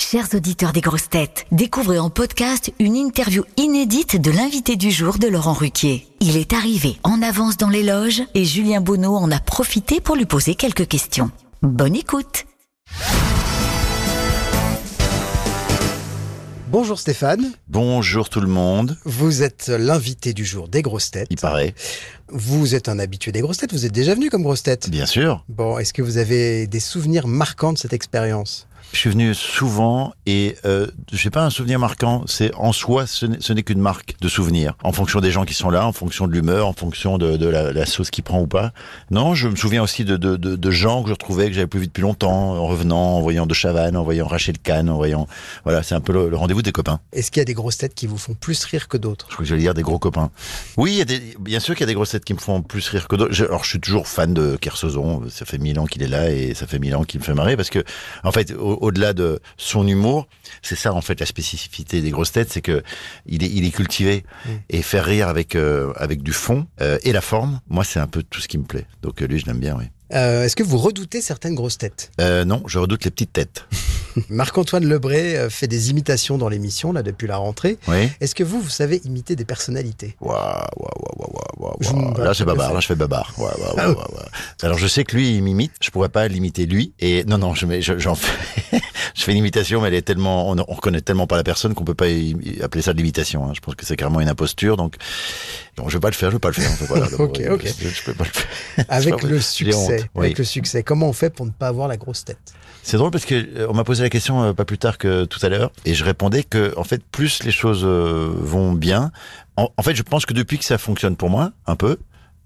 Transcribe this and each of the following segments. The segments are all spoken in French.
Chers auditeurs des grosses têtes, découvrez en podcast une interview inédite de l'invité du jour de Laurent Ruquier. Il est arrivé en avance dans les loges et Julien Bonneau en a profité pour lui poser quelques questions. Bonne écoute Bonjour Stéphane, Bonjour tout le monde. vous êtes l'invité du jour des grosses têtes. Il paraît. Vous êtes un habitué des grosses têtes, vous êtes déjà venu comme grosse tête. Bien sûr. Bon, est-ce que vous avez des souvenirs marquants de cette expérience? Je suis venu souvent et euh, je sais pas un souvenir marquant. C'est en soi, ce n'est qu'une marque de souvenir. En fonction des gens qui sont là, en fonction de l'humeur, en fonction de, de la, la sauce qui prend ou pas. Non, je me souviens aussi de, de, de, de gens que je retrouvais que j'avais plus vu depuis longtemps, en revenant, en voyant De Chavannes, en voyant Rachel Kahn, en voyant. Voilà, c'est un peu le, le rendez-vous des copains. Est-ce qu'il y a des grosses têtes qui vous font plus rire que d'autres? Je crois que j'allais dire des gros copains. Oui, il y a des, bien sûr qu'il y a des qui me font plus rire que d'autres. Alors, je suis toujours fan de Kersozon. Ça fait mille ans qu'il est là et ça fait mille ans qu'il me fait marrer parce que, en fait, au- au-delà de son humour, c'est ça, en fait, la spécificité des grosses têtes, c'est que il est, il est cultivé et faire rire avec, euh, avec du fond euh, et la forme. Moi, c'est un peu tout ce qui me plaît. Donc, euh, lui, je l'aime bien, oui. Euh, Est-ce que vous redoutez certaines grosses têtes? Non, je redoute les petites têtes. Marc-Antoine Lebré euh, fait des imitations dans l'émission, là, depuis la rentrée. Oui. Est-ce que vous, vous savez imiter des personnalités? Waouh, waouh, waouh, waouh, waouh, Là, c'est babar. Là, je fais babar. Waouh, waouh, Ah waouh, waouh, waouh. Alors, je sais que lui, il m'imite. Je pourrais pas l'imiter lui. Et non, non, je mets, je- j'en fais, je fais une imitation, mais elle est tellement, on, on reconnaît tellement pas la personne qu'on peut pas y- y appeler ça de l'imitation. hein. Je pense que c'est carrément une imposture. Donc, bon, je vais pas le faire. Je vais pas le faire. Voilà, Ok, ok. Je, je peux pas le faire. Avec le honte. succès, Oui. avec le succès, comment on fait pour ne pas avoir la grosse tête? C'est drôle parce que euh, on m'a posé la question euh, pas plus tard que tout à l'heure et je répondais que en fait plus les choses euh, vont bien. En, en fait, je pense que depuis que ça fonctionne pour moi un peu,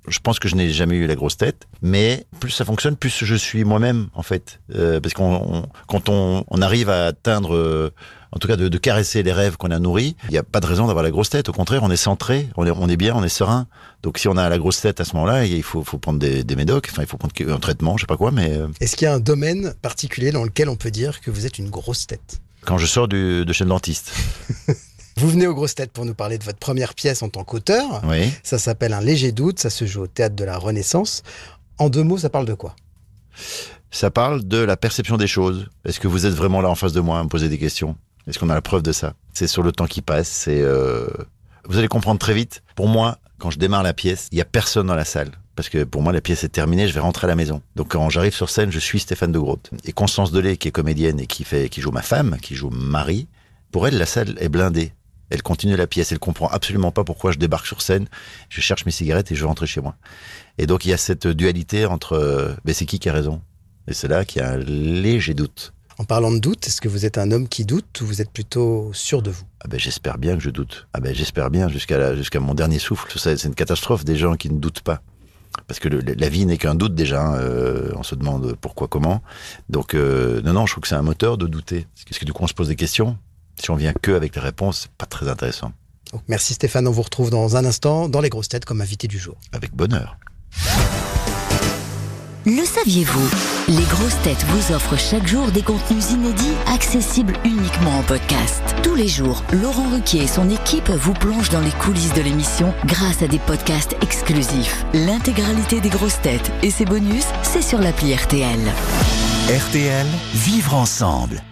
je pense que je n'ai jamais eu la grosse tête, mais plus ça fonctionne, plus je suis moi-même en fait, Euh, parce qu'on on- quand on, on arrive à atteindre euh, en tout cas de, de caresser les rêves qu'on a nourris, il n'y a pas de raison d'avoir la grosse tête. Au contraire, on est centré, on est, on est bien, on est serein. Donc si on a la grosse tête à ce moment-là, il faut, faut prendre des, des médocs, enfin il faut prendre un traitement, je sais pas quoi, mais euh, Est-ce qu'il y a un domaine particulier dans lequel on peut dire que vous êtes une grosse tête? Quand je sors du, de chez le dentiste. Vous venez aux grosses têtes pour nous parler de votre première pièce en tant qu'auteur. Oui. Ça s'appelle Un léger doute, ça se joue au théâtre de la Renaissance. En deux mots, ça parle de quoi? Ça parle de la perception des choses. Est-ce que vous êtes vraiment là en face de moi à me poser des questions? Est-ce qu'on a la preuve de ça? C'est sur le temps qui passe. C'est euh... vous allez comprendre très vite. Pour moi, quand je démarre la pièce, il y a personne dans la salle. Parce que pour moi, la pièce est terminée, je vais rentrer à la maison. Donc quand j'arrive sur scène, je suis Stéphane de Grotte. Et Constance Delay, qui est comédienne et qui fait, qui joue ma femme, qui joue Marie, pour elle, la salle est blindée. Elle continue la pièce, elle comprend absolument pas pourquoi je débarque sur scène, je cherche mes cigarettes et je rentre chez moi. Et donc il y a cette dualité entre, euh, ben, c'est qui qui a raison? Et c'est là qu'il y a un léger doute. En parlant de doute, est-ce que vous êtes un homme qui doute ou vous êtes plutôt sûr de vous? Ah ben j'espère bien que je doute. Ah ben j'espère bien jusqu'à mon dernier souffle. Ça, C'est une catastrophe des gens qui ne doutent pas. Parce que le- la vie n'est qu'un doute déjà. hein, euh, on se demande pourquoi, comment. Donc euh, non, non, je trouve que c'est un moteur de douter. Parce que du coup on se pose des questions? Si on vient que avec les réponses, c'est pas très intéressant. Donc, Merci Stéphane, on vous retrouve dans un instant dans les grosses têtes comme invité du jour. Avec bonheur. Le saviez-vous Les grosses têtes vous offrent chaque jour des contenus inédits accessibles uniquement en podcast. Tous les jours, Laurent Ruquier et son équipe vous plongent dans les coulisses de l'émission grâce à des podcasts exclusifs. L'intégralité des grosses têtes et ses bonus, c'est sur l'appli RTL. RTL, vivre ensemble.